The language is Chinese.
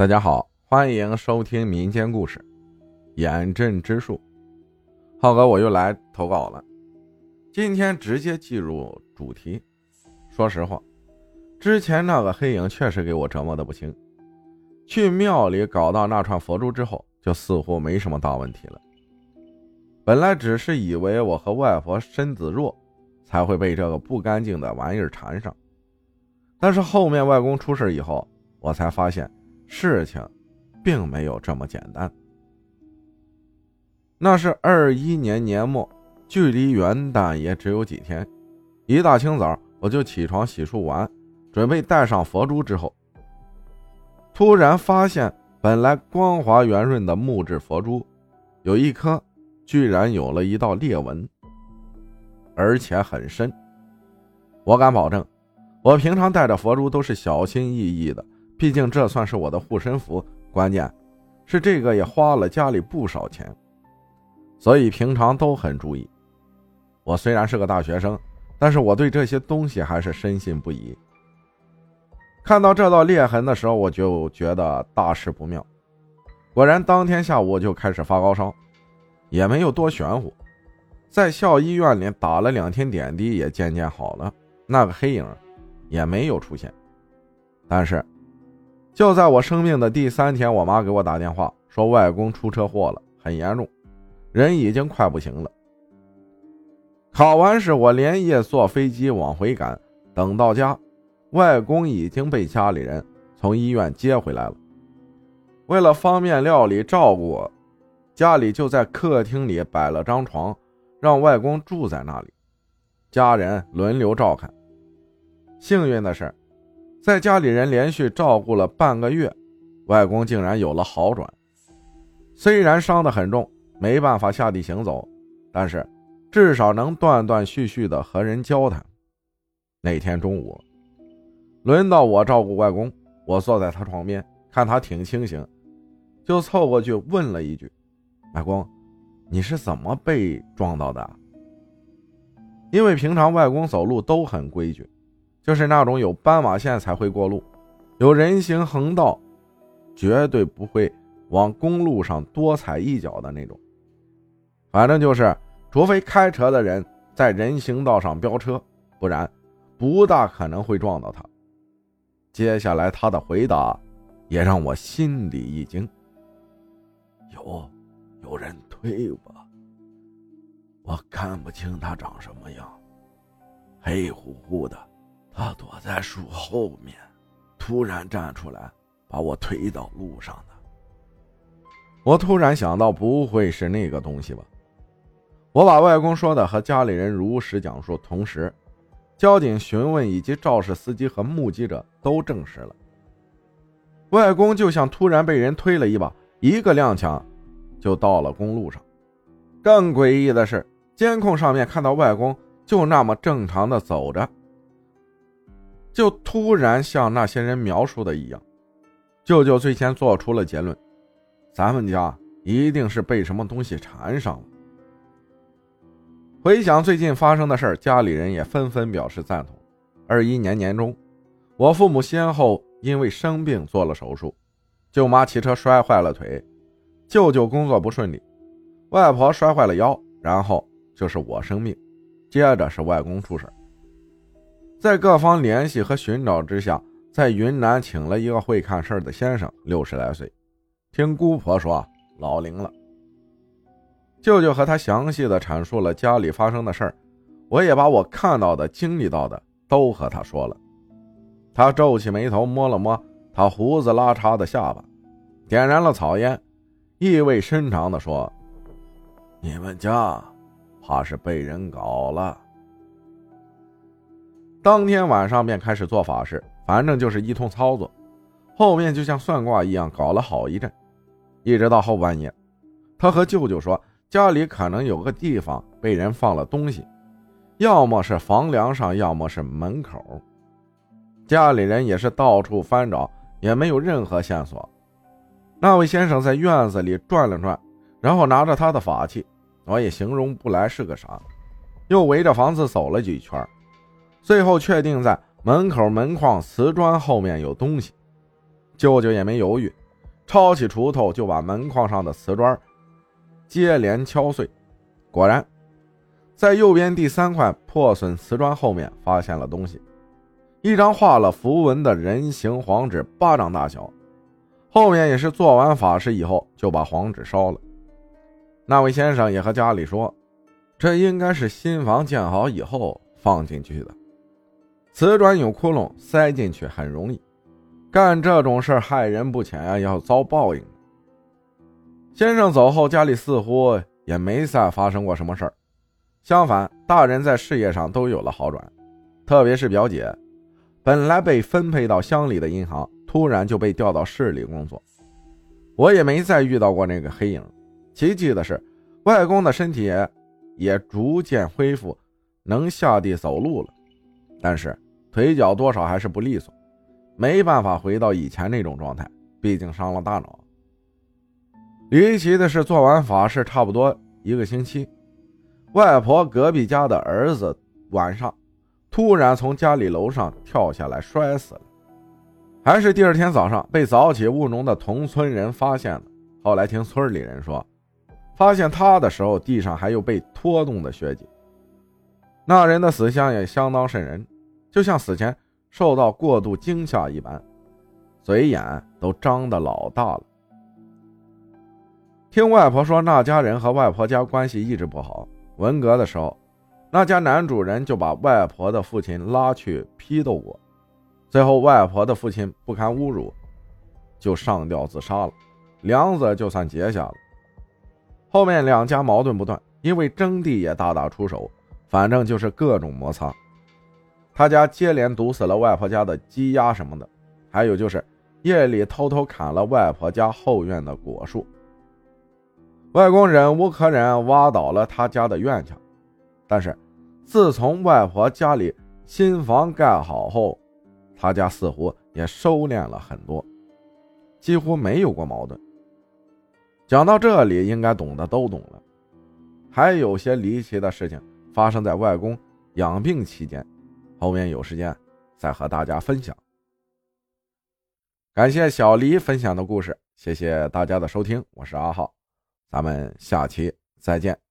大家好，欢迎收听民间故事《眼阵之术》。浩哥，我又来投稿了。今天直接进入主题。说实话，之前那个黑影确实给我折磨的不轻。去庙里搞到那串佛珠之后，就似乎没什么大问题了。本来只是以为我和外婆身子弱，才会被这个不干净的玩意儿缠上。但是后面外公出事以后，我才发现。事情，并没有这么简单。那是二一年年末，距离元旦也只有几天。一大清早，我就起床洗漱完，准备带上佛珠之后，突然发现本来光滑圆润的木质佛珠，有一颗居然有了一道裂纹，而且很深。我敢保证，我平常戴着佛珠都是小心翼翼的。毕竟这算是我的护身符，关键是这个也花了家里不少钱，所以平常都很注意。我虽然是个大学生，但是我对这些东西还是深信不疑。看到这道裂痕的时候，我就觉得大事不妙。果然，当天下午就开始发高烧，也没有多玄乎，在校医院里打了两天点滴，也渐渐好了，那个黑影也没有出现，但是。就在我生病的第三天，我妈给我打电话说外公出车祸了，很严重，人已经快不行了。考完试，我连夜坐飞机往回赶，等到家，外公已经被家里人从医院接回来了。为了方便料理照顾我，家里就在客厅里摆了张床，让外公住在那里，家人轮流照看。幸运的是。在家里人连续照顾了半个月，外公竟然有了好转。虽然伤得很重，没办法下地行走，但是至少能断断续续的和人交谈。那天中午，轮到我照顾外公，我坐在他床边，看他挺清醒，就凑过去问了一句：“外公，你是怎么被撞到的？”因为平常外公走路都很规矩。就是那种有斑马线才会过路，有人行横道，绝对不会往公路上多踩一脚的那种。反正就是，除非开车的人在人行道上飙车，不然不大可能会撞到他。接下来他的回答也让我心里一惊：有有人推我，我看不清他长什么样，黑乎乎的。他躲在树后面，突然站出来，把我推到路上的。我突然想到，不会是那个东西吧？我把外公说的和家里人如实讲述，同时，交警询问以及肇事司机和目击者都证实了，外公就像突然被人推了一把，一个踉跄，就到了公路上。更诡异的是，监控上面看到外公就那么正常的走着。就突然像那些人描述的一样，舅舅最先做出了结论：咱们家一定是被什么东西缠上了。回想最近发生的事儿，家里人也纷纷表示赞同。二一年年中，我父母先后因为生病做了手术，舅妈骑车摔坏了腿，舅舅工作不顺利，外婆摔坏了腰，然后就是我生病，接着是外公出事儿在各方联系和寻找之下，在云南请了一个会看事儿的先生，六十来岁，听姑婆说老龄了。舅舅和他详细的阐述了家里发生的事儿，我也把我看到的、经历到的都和他说了。他皱起眉头，摸了摸他胡子拉碴的下巴，点燃了草烟，意味深长的说：“你们家怕是被人搞了。”当天晚上便开始做法事，反正就是一通操作，后面就像算卦一样搞了好一阵，一直到后半夜，他和舅舅说家里可能有个地方被人放了东西，要么是房梁上，要么是门口。家里人也是到处翻找，也没有任何线索。那位先生在院子里转了转，然后拿着他的法器，我也形容不来是个啥，又围着房子走了几圈。最后确定在门口门框瓷砖后面有东西，舅舅也没犹豫，抄起锄头就把门框上的瓷砖接连敲碎。果然，在右边第三块破损瓷砖后面发现了东西，一张画了符文的人形黄纸，巴掌大小。后面也是做完法事以后就把黄纸烧了。那位先生也和家里说，这应该是新房建好以后放进去的。瓷砖有窟窿，塞进去很容易。干这种事害人不浅啊，要遭报应。先生走后，家里似乎也没再发生过什么事儿。相反，大人在事业上都有了好转，特别是表姐，本来被分配到乡里的银行，突然就被调到市里工作。我也没再遇到过那个黑影。奇迹的是，外公的身体也也逐渐恢复，能下地走路了，但是腿脚多少还是不利索。没办法回到以前那种状态，毕竟伤了大脑。离奇的是，做完法事差不多一个星期，外婆隔壁家的儿子晚上突然从家里楼上跳下来摔死了，还是第二天早上被早起务农的同村人发现了。后来听村里人说，发现他的时候地上还有被拖动的血迹。那人的死相也相当瘆人，就像死前。受到过度惊吓一般，嘴眼都张得老大了。听外婆说，那家人和外婆家关系一直不好。文革的时候，那家男主人就把外婆的父亲拉去批斗过，最后外婆的父亲不堪侮辱，就上吊自杀了，梁子就算结下了。后面两家矛盾不断，因为征地也大打出手，反正就是各种摩擦。他家接连毒死了外婆家的鸡鸭什么的，还有就是夜里偷偷砍了外婆家后院的果树。外公忍无可忍，挖倒了他家的院墙。但是自从外婆家里新房盖好后，他家似乎也收敛了很多，几乎没有过矛盾。讲到这里，应该懂的都懂了。还有些离奇的事情发生在外公养病期间。后面有时间再和大家分享。感谢小黎分享的故事，谢谢大家的收听，我是阿浩，咱们下期再见。